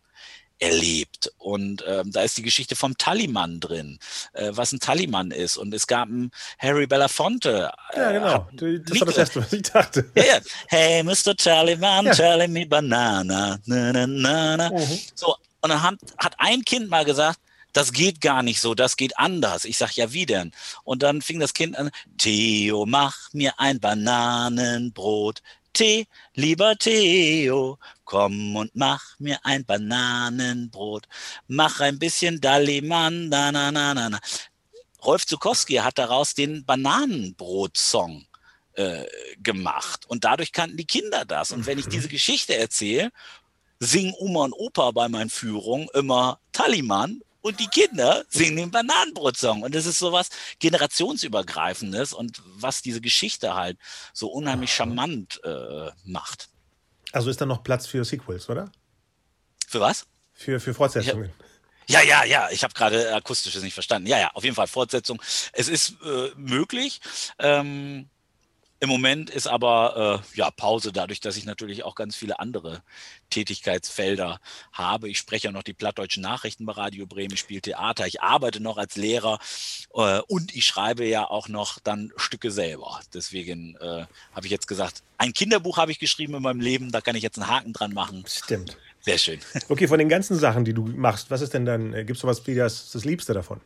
erlebt. Und ähm, da ist die Geschichte vom Tallyman drin, äh, was ein Tallyman ist. Und es gab einen Harry Belafonte. Äh, ja, genau. Das war das Erste, was ich dachte. Ja, ja. Hey, Mr. Tallyman, ja. tell me banana. Na, na, na, na. Mhm. So, und dann hat, hat ein Kind mal gesagt, das geht gar nicht so, das geht anders. Ich sag, ja, wie denn? Und dann fing das Kind an, Theo, mach mir ein Bananenbrot. Tee, lieber Theo, komm und mach mir ein Bananenbrot. Mach ein bisschen Dallimann, na, na, na, na, na. Rolf Zukowski hat daraus den Bananenbrot-Song äh, gemacht. Und dadurch kannten die Kinder das. Und wenn ich diese Geschichte erzähle, singen Oma und Opa bei meinen Führungen immer Talliman und die Kinder singen den Bananenbrotsong. Und das ist sowas generationsübergreifendes und was diese Geschichte halt so unheimlich charmant äh, macht. Also ist da noch Platz für Sequels, oder? Für was? Für, für Fortsetzungen. Ja, ja, ja, ich habe gerade akustisches nicht verstanden. Ja, ja, auf jeden Fall Fortsetzung. Es ist äh, möglich. Ähm, im Moment ist aber äh, ja Pause, dadurch, dass ich natürlich auch ganz viele andere Tätigkeitsfelder habe. Ich spreche ja noch die plattdeutschen Nachrichten bei Radio Bremen, ich spiele Theater, ich arbeite noch als Lehrer äh, und ich schreibe ja auch noch dann Stücke selber. Deswegen äh, habe ich jetzt gesagt, ein Kinderbuch habe ich geschrieben in meinem Leben, da kann ich jetzt einen Haken dran machen. Stimmt. Sehr schön. Okay, von den ganzen Sachen, die du machst, was ist denn dann, äh, gibt es sowas wie das, das Liebste davon?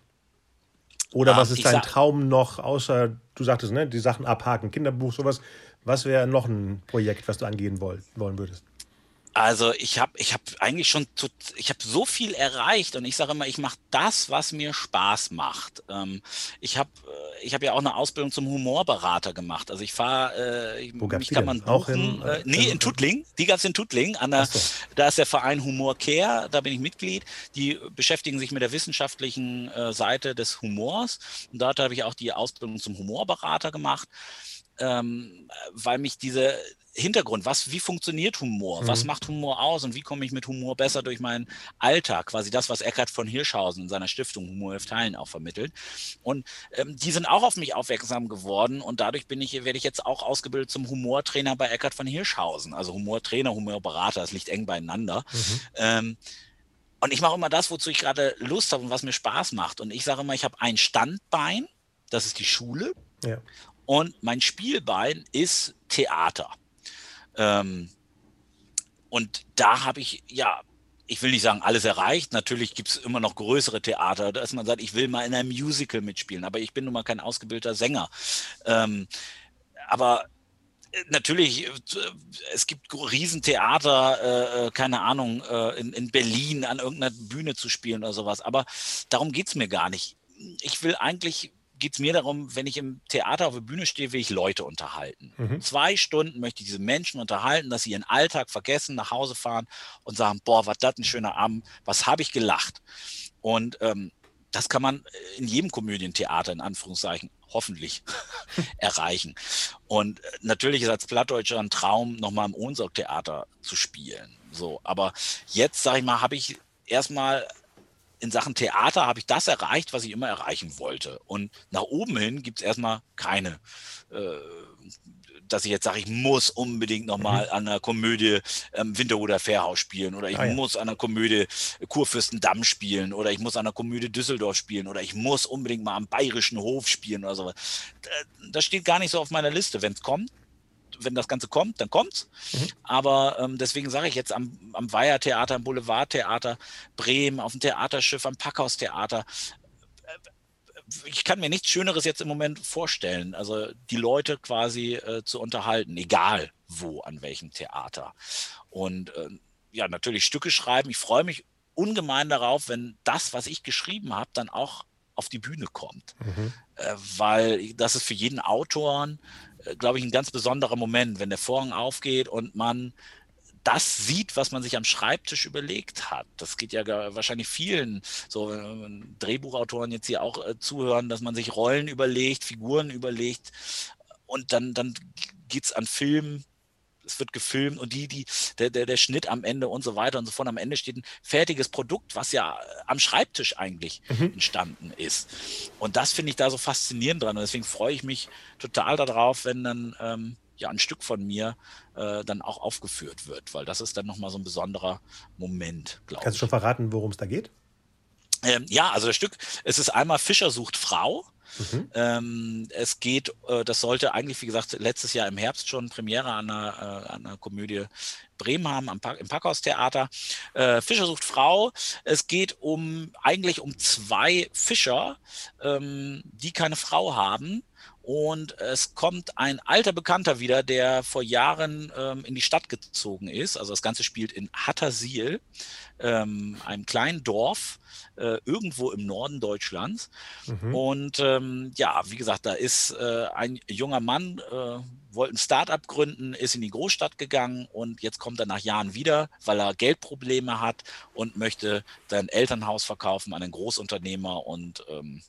Oder ah, was ist dein Traum noch, außer, du sagtest, ne, die Sachen abhaken, Kinderbuch, sowas. Was wäre noch ein Projekt, was du angehen wollen, wollen würdest? Also ich habe ich hab eigentlich schon, zu, ich habe so viel erreicht und ich sage immer, ich mache das, was mir Spaß macht. Ähm, ich habe ich hab ja auch eine Ausbildung zum Humorberater gemacht. Also ich fahre, äh, Wo mich kann man buchen. Auch in, äh, nee, in Tuttlingen. Die gab es in Tuttlingen. An der, so. Da ist der Verein Humor Care, da bin ich Mitglied. Die beschäftigen sich mit der wissenschaftlichen äh, Seite des Humors. Und dort habe ich auch die Ausbildung zum Humorberater gemacht. Ähm, weil mich diese, Hintergrund, was, wie funktioniert Humor? Mhm. Was macht Humor aus und wie komme ich mit Humor besser durch meinen Alltag? Quasi das, was Eckhard von Hirschhausen in seiner Stiftung Humor hilft Teilen auch vermittelt. Und ähm, die sind auch auf mich aufmerksam geworden und dadurch bin ich, werde ich jetzt auch ausgebildet zum Humortrainer bei Eckhard von Hirschhausen. Also Humortrainer, Humorberater, das liegt eng beieinander. Mhm. Ähm, und ich mache immer das, wozu ich gerade Lust habe und was mir Spaß macht. Und ich sage immer, ich habe ein Standbein, das ist die Schule. Ja. Und mein Spielbein ist Theater. Ähm, und da habe ich, ja, ich will nicht sagen, alles erreicht. Natürlich gibt es immer noch größere Theater, dass man sagt, ich will mal in einem Musical mitspielen, aber ich bin nun mal kein ausgebildeter Sänger. Ähm, aber äh, natürlich, äh, es gibt Riesentheater, äh, äh, keine Ahnung, äh, in, in Berlin an irgendeiner Bühne zu spielen oder sowas. Aber darum geht es mir gar nicht. Ich will eigentlich geht es mir darum, wenn ich im Theater auf der Bühne stehe, will ich Leute unterhalten. Mhm. Zwei Stunden möchte ich diese Menschen unterhalten, dass sie ihren Alltag vergessen, nach Hause fahren und sagen, boah, was das ein schöner Abend, was habe ich gelacht. Und ähm, das kann man in jedem Komödientheater, in Anführungszeichen, hoffentlich [laughs] erreichen. Und äh, natürlich ist als Plattdeutscher ein Traum, nochmal im Ohnsorg-Theater zu spielen. So, aber jetzt, sage ich mal, habe ich erstmal in Sachen Theater habe ich das erreicht, was ich immer erreichen wollte. Und nach oben hin gibt es erstmal keine, äh, dass ich jetzt sage, ich muss unbedingt nochmal mhm. an einer Komödie ähm, Winterhuder Fährhaus spielen oder ich ah, ja. muss an einer Komödie Kurfürstendamm spielen oder ich muss an einer Komödie Düsseldorf spielen oder ich muss unbedingt mal am Bayerischen Hof spielen oder sowas. Das steht gar nicht so auf meiner Liste. Wenn es kommt, wenn das Ganze kommt, dann kommt's. Mhm. Aber ähm, deswegen sage ich jetzt am, am Weihertheater, am Boulevardtheater, Bremen, auf dem Theaterschiff, am Packhaustheater, ich kann mir nichts Schöneres jetzt im Moment vorstellen. Also die Leute quasi äh, zu unterhalten, egal wo, an welchem Theater. Und äh, ja, natürlich Stücke schreiben. Ich freue mich ungemein darauf, wenn das, was ich geschrieben habe, dann auch auf die Bühne kommt. Mhm. Äh, weil das ist für jeden Autoren, äh, glaube ich, ein ganz besonderer Moment, wenn der Vorhang aufgeht und man das sieht, was man sich am Schreibtisch überlegt hat. Das geht ja wahrscheinlich vielen, so Drehbuchautoren jetzt hier auch äh, zuhören, dass man sich Rollen überlegt, Figuren überlegt und dann, dann geht es an Filmen es wird gefilmt und die, die, der, der, der Schnitt am Ende und so weiter und so fort. Am Ende steht ein fertiges Produkt, was ja am Schreibtisch eigentlich mhm. entstanden ist. Und das finde ich da so faszinierend dran. Und deswegen freue ich mich total darauf, wenn dann ähm, ja ein Stück von mir äh, dann auch aufgeführt wird, weil das ist dann nochmal so ein besonderer Moment, glaube ich. Kannst du schon verraten, worum es da geht? Ähm, ja, also das Stück, es ist einmal Fischer sucht Frau. Mhm. Ähm, es geht, äh, das sollte eigentlich, wie gesagt, letztes Jahr im Herbst schon Premiere an einer, äh, an einer Komödie Bremen haben, am Park, im Parkhaustheater. Äh, Fischer sucht Frau. Es geht um eigentlich um zwei Fischer, ähm, die keine Frau haben und es kommt ein alter Bekannter wieder, der vor Jahren ähm, in die Stadt gezogen ist. Also das Ganze spielt in Hattersiel, ähm, einem kleinen Dorf äh, irgendwo im Norden Deutschlands. Mhm. Und ähm, ja, wie gesagt, da ist äh, ein junger Mann, äh, wollte ein Start-up gründen, ist in die Großstadt gegangen und jetzt kommt er nach Jahren wieder, weil er Geldprobleme hat und möchte sein Elternhaus verkaufen an einen Großunternehmer und ähm,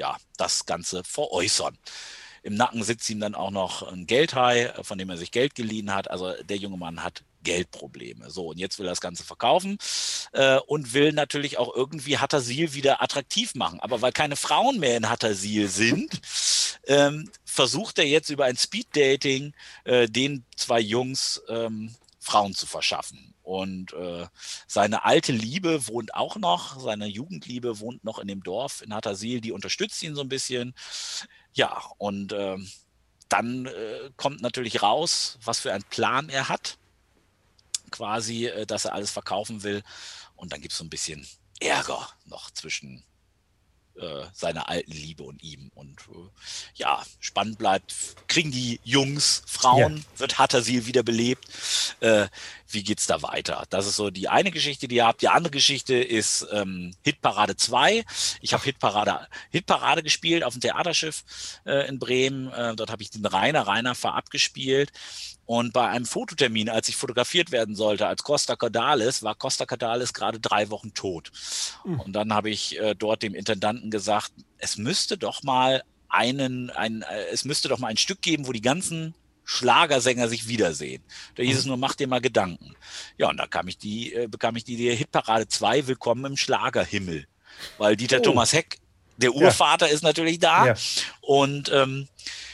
ja, das Ganze veräußern. Im Nacken sitzt ihm dann auch noch ein Geldhai, von dem er sich Geld geliehen hat. Also der junge Mann hat Geldprobleme. So, und jetzt will er das Ganze verkaufen äh, und will natürlich auch irgendwie Hattersil wieder attraktiv machen. Aber weil keine Frauen mehr in Hattersil sind, ähm, versucht er jetzt über ein Speeddating äh, den zwei Jungs ähm, Frauen zu verschaffen. Und äh, seine alte Liebe wohnt auch noch, seine Jugendliebe wohnt noch in dem Dorf in Hattersil, die unterstützt ihn so ein bisschen. Ja, und äh, dann äh, kommt natürlich raus, was für einen Plan er hat, quasi, äh, dass er alles verkaufen will. Und dann gibt es so ein bisschen Ärger noch zwischen äh, seiner alten Liebe und ihm. Und äh, ja, spannend bleibt, kriegen die Jungs, Frauen, ja. wird Hattersil wiederbelebt. Äh, wie geht's da weiter? Das ist so die eine Geschichte, die ihr habt. Die andere Geschichte ist ähm, Hitparade 2. Ich habe Hitparade, Hitparade gespielt auf dem Theaterschiff äh, in Bremen. Äh, dort habe ich den Rainer Rainer vorab gespielt. Und bei einem Fototermin, als ich fotografiert werden sollte als Costa Cordalis, war Costa Cordalis gerade drei Wochen tot. Mhm. Und dann habe ich äh, dort dem Intendanten gesagt, es müsste doch mal einen, ein, äh, es müsste doch mal ein Stück geben, wo die ganzen Schlagersänger sich wiedersehen. Da hieß es nur, mach dir mal Gedanken. Ja, und da kam ich die, äh, bekam ich die Idee, Hitparade 2, Willkommen im Schlagerhimmel. Weil Dieter oh. Thomas Heck, der Urvater, ja. ist natürlich da. Ja. Und ähm,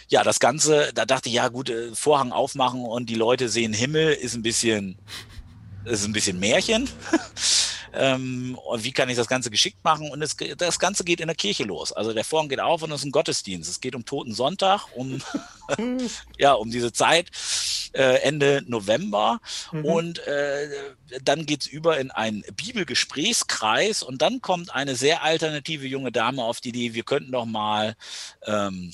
ja, das Ganze, da dachte ich, ja gut, äh, Vorhang aufmachen und die Leute sehen Himmel, ist ein bisschen, ist ein bisschen Märchen. [laughs] ähm, und wie kann ich das Ganze geschickt machen? Und es, das Ganze geht in der Kirche los. Also der Vorhang geht auf und es ist ein Gottesdienst. Es geht um Toten Sonntag, um, [laughs] ja, um diese Zeit, äh, Ende November. Mhm. Und äh, dann geht's über in einen Bibelgesprächskreis und dann kommt eine sehr alternative junge Dame auf die Idee, wir könnten doch mal ähm,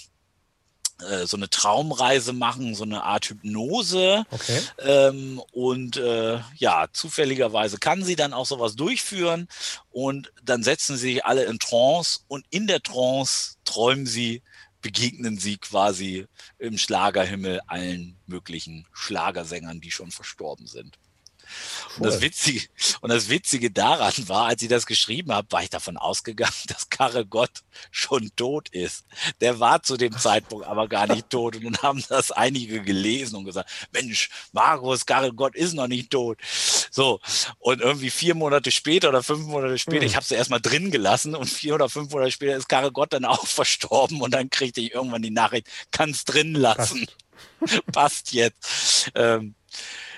äh, so eine Traumreise machen, so eine Art Hypnose. Okay. Ähm, und äh, ja, zufälligerweise kann sie dann auch sowas durchführen und dann setzen sie sich alle in Trance und in der Trance träumen sie, begegnen sie quasi im Schlagerhimmel allen möglichen Schlagersängern, die schon verstorben sind. Und das, Witzige, und das Witzige daran war, als ich das geschrieben habe, war ich davon ausgegangen, [laughs] dass Karre Gott schon tot ist. Der war zu dem Zeitpunkt aber gar nicht tot. Und dann haben das einige gelesen und gesagt, Mensch, Markus, Karre Gott ist noch nicht tot. So. Und irgendwie vier Monate später oder fünf Monate später, mhm. ich habe es erstmal drin gelassen und vier oder fünf Monate später ist Karre Gott dann auch [laughs] verstorben und dann kriegte ich irgendwann die Nachricht, kann's drin lassen. Passt, [laughs] Passt jetzt. Ähm,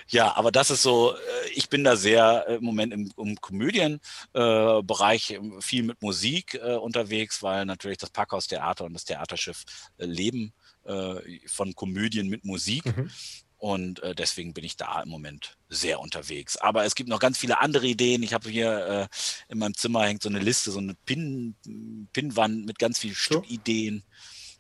ja, aber das ist so, äh, ich bin da sehr äh, im Moment im, im Komödienbereich äh, viel mit Musik unterwegs, weil natürlich das Parkhaustheater und das Theaterschiff leben von Komödien mit Musik. Mhm. Und äh, deswegen bin ich da im Moment sehr unterwegs. Aber es gibt noch ganz viele andere Ideen. Ich habe hier äh, in meinem Zimmer hängt so eine Liste, so eine Pin, Pinwand mit ganz vielen so. Stückideen.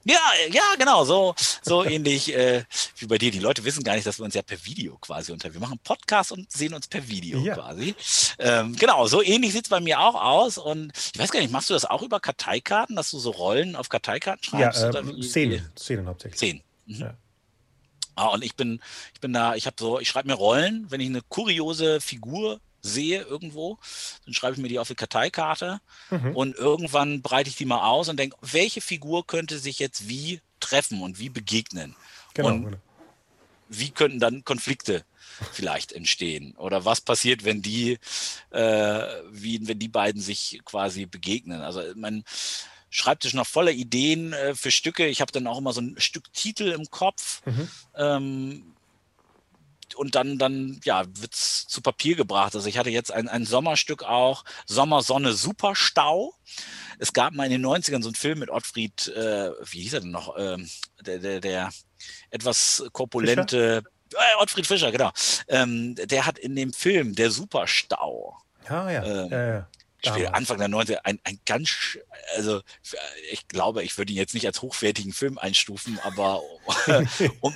Ja, ja, genau, so, so ähnlich äh, wie bei dir. Die Leute wissen gar nicht, dass wir uns ja per Video quasi unter. Wir machen Podcast und sehen uns per Video ja. quasi. Ähm, genau, so ähnlich sieht's bei mir auch aus. Und ich weiß gar nicht, machst du das auch über Karteikarten, dass du so Rollen auf Karteikarten schreibst? Ja, äh, Szenen, Szenen hauptsächlich. Szenen. Mhm. Ja. Ah, und ich bin, ich bin da, ich habe so, ich schreibe mir Rollen, wenn ich eine kuriose Figur sehe irgendwo, dann schreibe ich mir die auf die Karteikarte mhm. und irgendwann breite ich die mal aus und denke, welche Figur könnte sich jetzt wie treffen und wie begegnen? Genau, und genau. wie könnten dann Konflikte vielleicht entstehen? Oder was passiert, wenn die, äh, wie, wenn die beiden sich quasi begegnen? Also mein Schreibtisch noch voller Ideen äh, für Stücke. Ich habe dann auch immer so ein Stück Titel im Kopf. Mhm. Ähm, und dann, dann ja, wird es zu Papier gebracht. Also ich hatte jetzt ein, ein Sommerstück auch, Sommersonne Superstau. Es gab mal in den 90ern so einen Film mit Ottfried, äh, wie hieß er denn noch, ähm, der, der, der etwas korpulente, äh, Ottfried Fischer, genau. Ähm, der hat in dem Film Der Superstau. Ah, ja. Ähm, ja, ja. Spiel Anfang der 90er, ein, ein ganz, also ich glaube, ich würde ihn jetzt nicht als hochwertigen Film einstufen, aber [laughs] um,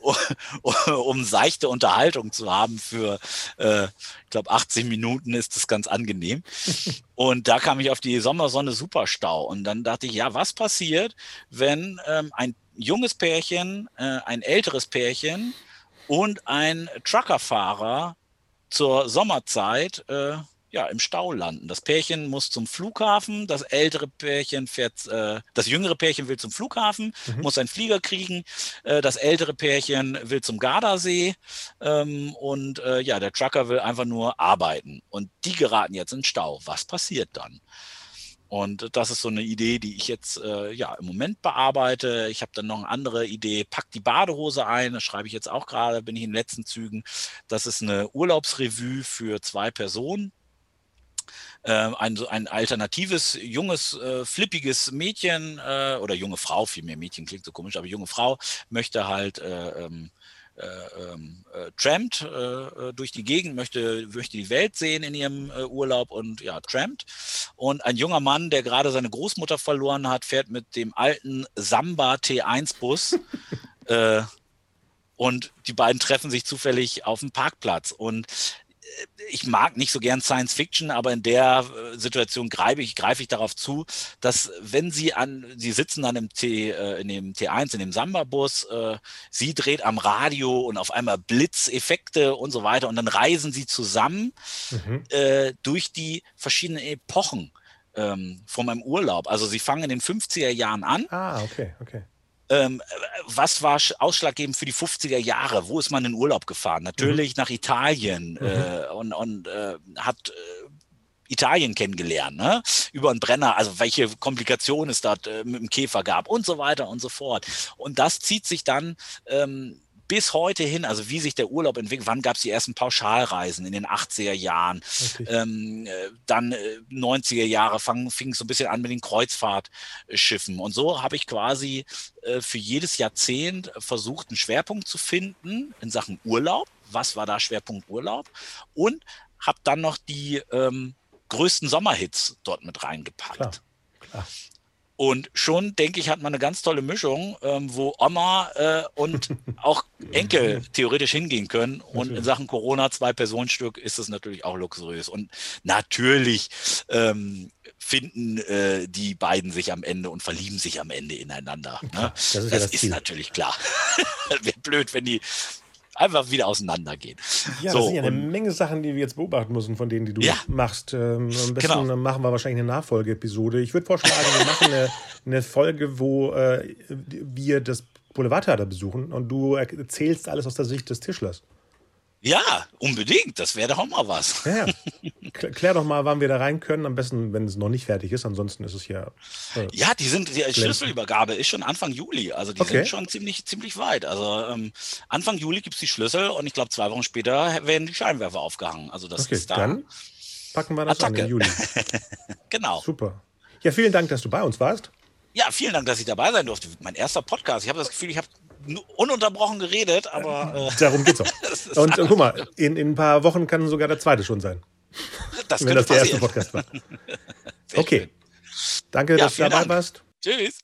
um, um, seichte Unterhaltung zu haben für, äh, ich glaube, 18 Minuten ist das ganz angenehm. Und da kam ich auf die Sommersonne Superstau und dann dachte ich, ja, was passiert, wenn ähm, ein junges Pärchen, äh, ein älteres Pärchen und ein Truckerfahrer zur Sommerzeit äh, ja, im Stau landen. Das Pärchen muss zum Flughafen, das ältere Pärchen fährt, äh, das jüngere Pärchen will zum Flughafen, mhm. muss einen Flieger kriegen, äh, das ältere Pärchen will zum Gardasee ähm, und äh, ja, der Trucker will einfach nur arbeiten und die geraten jetzt in Stau. Was passiert dann? Und das ist so eine Idee, die ich jetzt äh, ja im Moment bearbeite. Ich habe dann noch eine andere Idee, pack die Badehose ein, das schreibe ich jetzt auch gerade, bin ich in den letzten Zügen. Das ist eine Urlaubsrevue für zwei Personen ein, ein alternatives, junges, äh, flippiges Mädchen äh, oder junge Frau, vielmehr Mädchen klingt so komisch, aber junge Frau möchte halt äh, ähm, äh, ähm, äh, trampt äh, durch die Gegend, möchte, möchte die Welt sehen in ihrem Urlaub und ja, trampt. Und ein junger Mann, der gerade seine Großmutter verloren hat, fährt mit dem alten Samba T1-Bus [laughs] äh, und die beiden treffen sich zufällig auf dem Parkplatz. Und ich mag nicht so gern Science Fiction, aber in der äh, Situation greife ich, greife ich darauf zu, dass wenn sie an, sie sitzen dann im T, äh, in dem T1, in dem Samba-Bus, äh, sie dreht am Radio und auf einmal Blitzeffekte und so weiter und dann reisen sie zusammen mhm. äh, durch die verschiedenen Epochen ähm, von meinem Urlaub. Also sie fangen in den 50er Jahren an. Ah, okay, okay. Ähm, was war ausschlaggebend für die 50er Jahre? Wo ist man in Urlaub gefahren? Natürlich mhm. nach Italien mhm. äh, und, und äh, hat äh, Italien kennengelernt, ne? über einen Brenner, also welche Komplikationen es dort äh, mit dem Käfer gab und so weiter und so fort. Und das zieht sich dann ähm, bis heute hin, also wie sich der Urlaub entwickelt, wann gab es die ersten Pauschalreisen in den 80er Jahren, ähm, äh, dann äh, 90er Jahre fang, fing es so ein bisschen an mit den Kreuzfahrtschiffen. Und so habe ich quasi äh, für jedes Jahrzehnt versucht, einen Schwerpunkt zu finden in Sachen Urlaub. Was war da Schwerpunkt Urlaub? Und habe dann noch die ähm, größten Sommerhits dort mit reingepackt. Klar, klar. Und schon, denke ich, hat man eine ganz tolle Mischung, ähm, wo Oma äh, und [laughs] auch Enkel theoretisch hingehen können. Und in Sachen Corona, zwei Personenstück, ist es natürlich auch luxuriös. Und natürlich ähm, finden äh, die beiden sich am Ende und verlieben sich am Ende ineinander. Ne? Das ist, das ja das ist natürlich klar. [laughs] Wäre blöd, wenn die einfach wieder auseinandergehen. Ja, so, das sind ja eine Menge Sachen, die wir jetzt beobachten müssen, von denen, die du ja. machst. Ähm, am besten genau. machen wir wahrscheinlich eine Nachfolgeepisode. Ich würde vorschlagen, wir machen eine, [laughs] eine Folge, wo äh, wir das Boulevardtheater besuchen und du erzählst alles aus der Sicht des Tischlers. Ja, unbedingt. Das wäre doch auch mal was. Ja, Klär doch mal, wann wir da rein können. Am besten, wenn es noch nicht fertig ist. Ansonsten ist es ja. Äh, ja, die sind, die Schlüsselübergabe ist schon Anfang Juli. Also die okay. sind schon ziemlich, ziemlich weit. Also ähm, Anfang Juli gibt es die Schlüssel und ich glaube, zwei Wochen später werden die Scheinwerfer aufgehangen. Also das okay, ist da. Dann packen wir das Attacke. an im Juli. [laughs] genau. Super. Ja, vielen Dank, dass du bei uns warst. Ja, vielen Dank, dass ich dabei sein durfte. Mein erster Podcast. Ich habe das Gefühl, ich habe ununterbrochen geredet, aber. Äh, Darum geht's auch. [laughs] Und äh, guck mal, in, in ein paar Wochen kann sogar der zweite schon sein. Das wenn das der erste Podcast war. [laughs] okay. Danke, ja, dass du dabei Dank. warst. Tschüss.